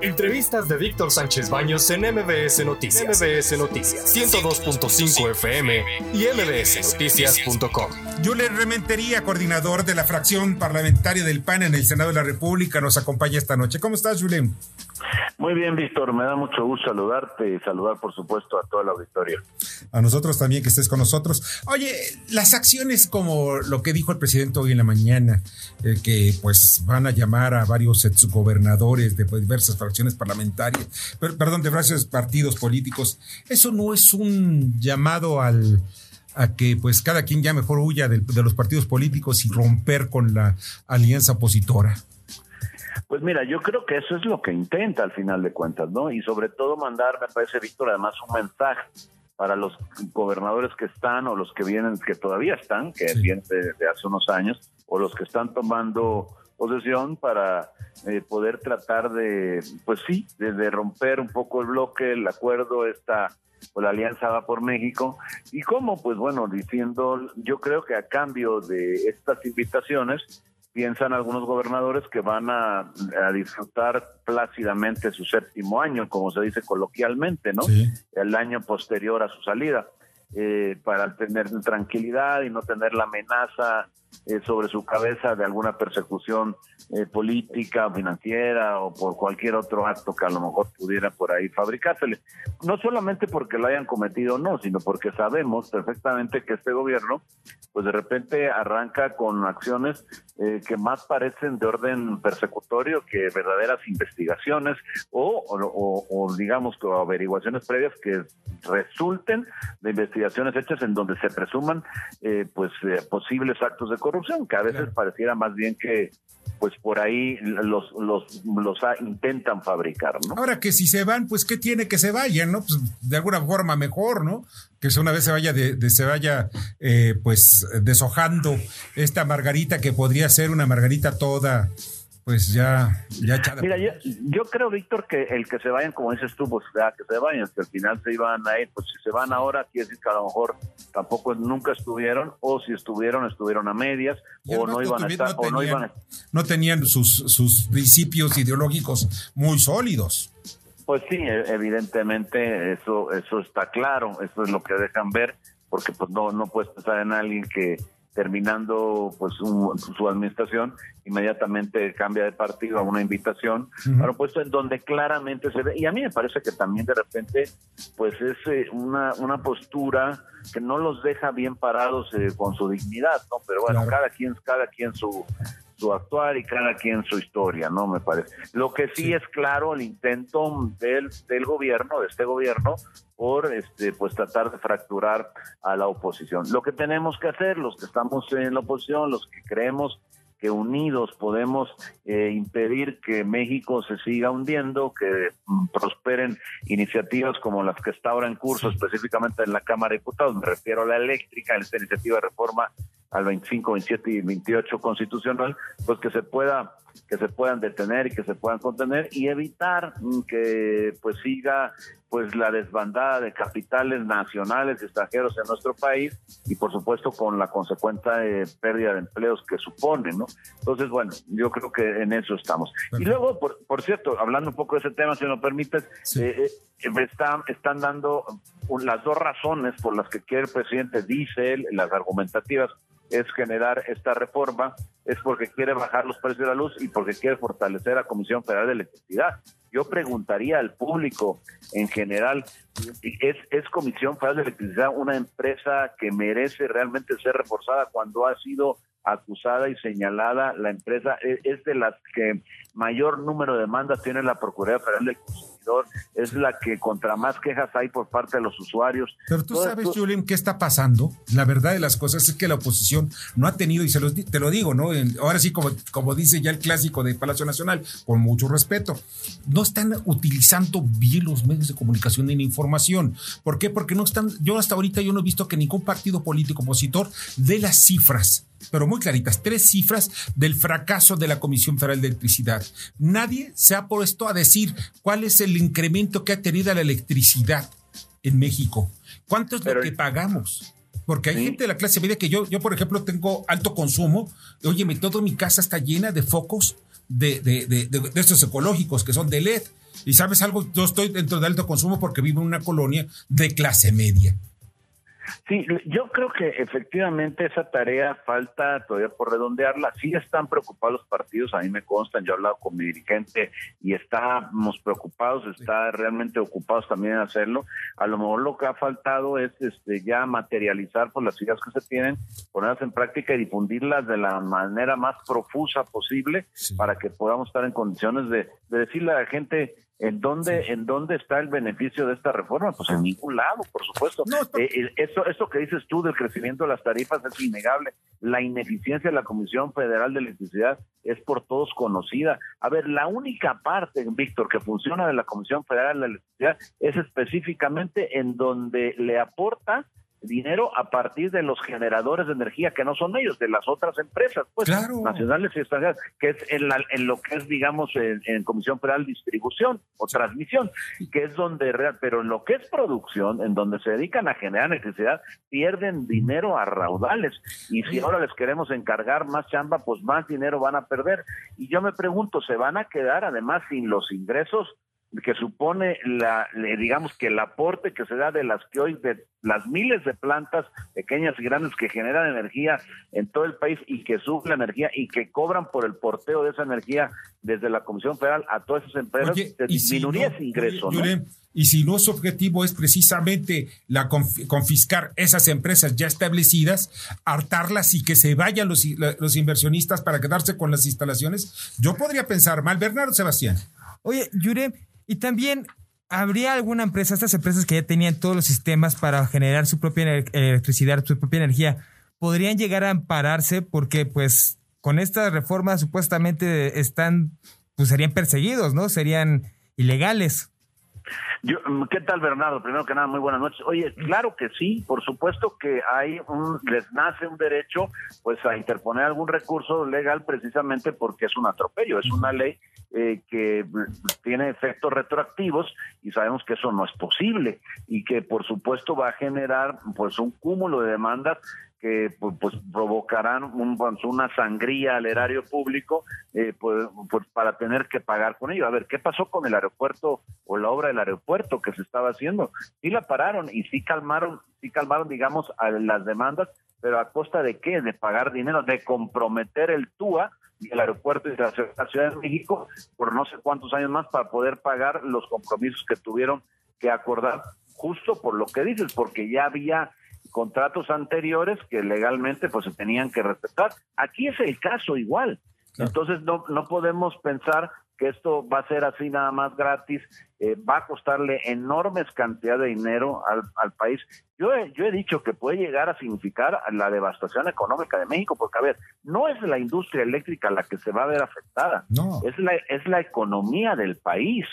Entrevistas de Víctor Sánchez Baños en MBS Noticias. MBS Noticias. 102.5 FM y mbsnoticias.com. Julen Rementería, coordinador de la fracción parlamentaria del PAN en el Senado de la República, nos acompaña esta noche. ¿Cómo estás, Julen? Muy bien, Víctor. Me da mucho gusto saludarte y saludar, por supuesto, a todo el auditorio. A nosotros también que estés con nosotros. Oye, las acciones como lo que dijo el presidente hoy en la mañana, eh, que pues van a llamar a varios exgobernadores de diversas fracciones parlamentarias, perdón, de diversos partidos políticos, eso no es un llamado al a que pues cada quien ya mejor huya de los partidos políticos y romper con la alianza opositora. Pues mira, yo creo que eso es lo que intenta al final de cuentas, ¿no? Y sobre todo mandar, me parece, Víctor, además un mensaje para los gobernadores que están o los que vienen, que todavía están, que vienen de, hace unos años, o los que están tomando posesión para eh, poder tratar de, pues sí, de, romper un poco el bloque, el acuerdo, esta pues la alianza va por México. Y cómo pues bueno diciendo yo creo que a cambio de estas invitaciones piensan algunos gobernadores que van a, disfrutar plácidamente su séptimo año, como se dice coloquialmente, ¿no? El año posterior a su salida, eh, para tener tranquilidad y no tener la amenaza eh, sobre su cabeza de alguna persecución eh, política, financiera o por cualquier otro acto que a lo mejor pudiera por ahí fabricársele. No solamente porque lo hayan cometido o no, sino porque sabemos perfectamente que este gobierno, pues de repente arranca con acciones eh, que más parecen de orden persecutorio que verdaderas investigaciones o, digamos que averiguaciones previas que resulten de investigaciones hechas en donde se presuman pues posibles actos de corrupción que a veces pareciera más bien que pues por ahí los, los, los intentan fabricar, ¿no? Ahora que si se van, pues qué tiene que se vayan, ¿no? Pues de alguna forma mejor, ¿no? Que una vez se vaya de, se vaya eh, pues deshojando esta margarita que podría ser una margarita toda pues ya, ya. Mira, yo, creo, Víctor, que el que se vayan, como dices tú, pues ya que se vayan, que al final se iban a ir, pues si se van ahora, quiere decir que a lo mejor tampoco nunca estuvieron, o si estuvieron, estuvieron a medias, o no iban a estar, o no iban a... No tenían sus, sus principios ideológicos muy sólidos. Pues sí, e, evidentemente eso, eso está claro, eso es lo que dejan ver, porque pues no, no puedes pensar en alguien que terminando pues su administración, inmediatamente cambia de partido a una invitación para un puesto en donde claramente se ve, y a mí me parece que también de repente pues es eh, una, una postura que no los deja bien parados eh, con su dignidad, ¿no? Pero bueno, cada quien, cada quien su, su actuar y cada quien su historia, ¿no? Me parece. Lo que sí, es claro el intento del, del gobierno, de este gobierno, por este pues tratar de fracturar a la oposición. Lo que tenemos que hacer, los que estamos en la oposición, los que creemos que unidos podemos eh, impedir que México se siga hundiendo, que mm, prosperen iniciativas como las que está ahora en curso, específicamente en la Cámara de Diputados, me refiero a la eléctrica, en esta iniciativa de reforma al 25, 27 y 28 constitucional, pues que se pueda que se puedan detener y que se puedan contener y evitar que pues siga pues la desbandada de capitales nacionales y extranjeros en nuestro país y por supuesto con la consecuente eh, pérdida de empleos que supone, ¿no? Entonces, bueno, yo creo que en eso estamos. Y luego, por, por, cierto, hablando un poco de ese tema, si me lo permites, eh, eh, están, están dando las dos razones por las que quiere el presidente, dice él, las argumentativas, es generar esta reforma, es porque quiere bajar los precios de la luz y porque quiere fortalecer la Comisión Federal de Electricidad. Yo preguntaría al público en general, ¿es, ¿es Comisión Federal de Electricidad una empresa que merece realmente ser reforzada cuando ha sido acusada y señalada la empresa? Es, de las que mayor número de demandas tiene la Procuraduría Federal del Consumidor es la que contra más quejas hay por parte de los usuarios. Pero tú sabes, Julián, qué está pasando. La verdad de las cosas es que la oposición no ha tenido, y se te lo digo, ¿no? Ahora sí, como, como dice ya el clásico de Palacio Nacional, con mucho respeto, no están utilizando bien los medios de comunicación ni la información. ¿Por qué? Porque no están, yo hasta ahorita yo no he visto que ningún partido político opositor dé las cifras pero muy claritas, tres cifras del fracaso de la Comisión Federal de Electricidad. Nadie se ha puesto a decir cuál es el incremento que ha tenido la electricidad en México. ¿Cuánto es lo que pagamos? Porque hay gente de la clase media que yo, yo, por ejemplo, tengo alto consumo. Óyeme, toda mi casa está llena de focos de, de, de, de estos ecológicos que son de LED Y sabes algo, yo estoy dentro de alto consumo porque vivo en una colonia de clase media. Sí, yo creo que efectivamente esa tarea falta todavía por redondearla. Sí están preocupados los partidos, a mí me constan, yo he hablado con mi dirigente y estamos preocupados, está realmente ocupados también en hacerlo. A lo mejor lo que ha faltado es este ya materializar por las ideas que se tienen, ponerlas en práctica y difundirlas de la manera más profusa posible para que podamos estar en condiciones de, de decirle a la gente ¿En dónde, ¿En dónde está el beneficio de esta reforma? Pues en ningún lado, por supuesto. Eh, eh, eso, eso que dices tú del crecimiento de las tarifas es innegable. La ineficiencia de la Comisión Federal de Electricidad es por todos conocida. A ver, la única parte, Víctor, que funciona de la Comisión Federal de Electricidad es específicamente en donde le aporta dinero a partir de los generadores de energía que no son ellos, de las otras empresas, pues nacionales y extranjeras, que es en, la, en, lo que es, digamos, en, Comisión Federal Distribución o Transmisión, que es donde, pero en lo que es producción, en donde se dedican a generar electricidad, pierden dinero a raudales. Y si ahora les queremos encargar más chamba, pues más dinero van a perder. Y yo me pregunto, ¿se van a quedar además sin los ingresos? Que supone la, digamos que el aporte que se da de las que hoy de las miles de plantas pequeñas y grandes que generan energía en todo el país y que la energía y que cobran por el porteo de esa energía desde la Comisión Federal a todas esas empresas, disminuiría ese ingreso. y si no su objetivo es precisamente la confiscar esas empresas ya establecidas, hartarlas y que se vayan los, los inversionistas para quedarse con las instalaciones, yo podría pensar mal, Bernardo Sebastián. Oye, Yure, y también, ¿habría alguna empresa, estas empresas que ya tenían todos los sistemas para generar su propia electricidad, su propia energía, podrían llegar a ampararse porque pues con esta reforma supuestamente están, pues serían perseguidos, ¿no? Serían ilegales. Yo, ¿Qué tal, Bernardo? Primero que nada, muy buenas noches. Oye, claro que sí, por supuesto que hay un, les nace un derecho, pues, a interponer algún recurso legal precisamente porque es un atropello, es una ley eh, que tiene efectos retroactivos y sabemos que eso no es posible y que, por supuesto, va a generar, pues, un cúmulo de demandas que pues, pues provocarán un, pues, una sangría al erario público eh, pues, pues, para tener que pagar con ello. A ver, ¿qué pasó con el aeropuerto o la obra del aeropuerto que se estaba haciendo? Sí la pararon y sí calmaron, sí calmaron, digamos, a las demandas, pero a costa de qué? De pagar dinero, de comprometer el TUA y el aeropuerto de la Ciudad de México por no sé cuántos años más para poder pagar los compromisos que tuvieron que acordar justo por lo que dices, porque ya había contratos anteriores que legalmente pues se tenían que respetar. Aquí es el caso igual. Entonces no, no podemos pensar que esto va a ser así nada más gratis, eh, va a costarle enormes cantidades de dinero al, al país. Yo he, yo he dicho que puede llegar a significar la devastación económica de México, porque a ver, no es la industria eléctrica la que se va a ver afectada, no. es, la, es la economía del país.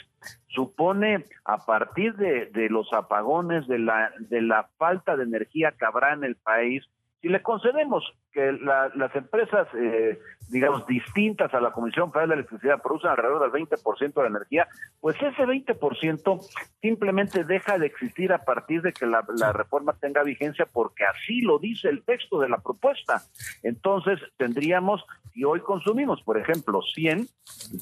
Supone a partir de, de los apagones, de la, de la falta de energía que habrá en el país, si le concedemos que las empresas, eh, digamos, distintas a la Comisión Federal de Electricidad producen alrededor del 20% de la energía, pues ese 20% simplemente deja de existir a partir de que la, reforma tenga vigencia, porque así lo dice el texto de la propuesta. Entonces, tendríamos, si hoy consumimos, por ejemplo, 100,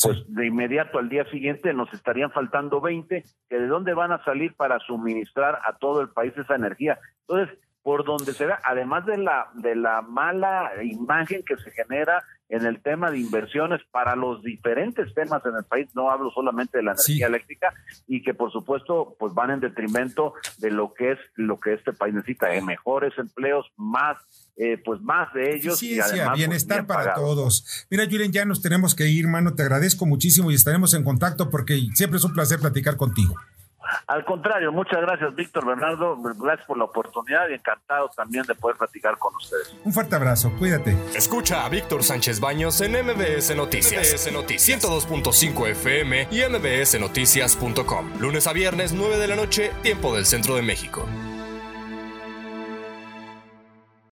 pues de inmediato al día siguiente nos estarían faltando 20, que de dónde van a salir para suministrar a todo el país esa energía. Entonces, por donde se ve, además de la, de la mala imagen que se genera en el tema de inversiones para los diferentes temas en el país, no hablo solamente de la energía eléctrica, y que por supuesto pues van en detrimento de lo que es lo que este país necesita, ¿eh? mejores empleos, más eh, pues más de ellos. Sí, y además, pues, bienestar para todos. Mira, Julen, ya nos tenemos que ir, mano, te agradezco muchísimo y estaremos en contacto porque siempre es un placer platicar contigo. Al contrario, muchas gracias, Víctor Bernardo. Gracias por la oportunidad y encantado también de poder platicar con ustedes. Un fuerte abrazo, cuídate. Escucha a Víctor Sánchez Baños en MBS Noticias. MBS Noticias 102.5 FM y MBSNoticias.com. Lunes a viernes, 9 de la noche, tiempo del centro de México.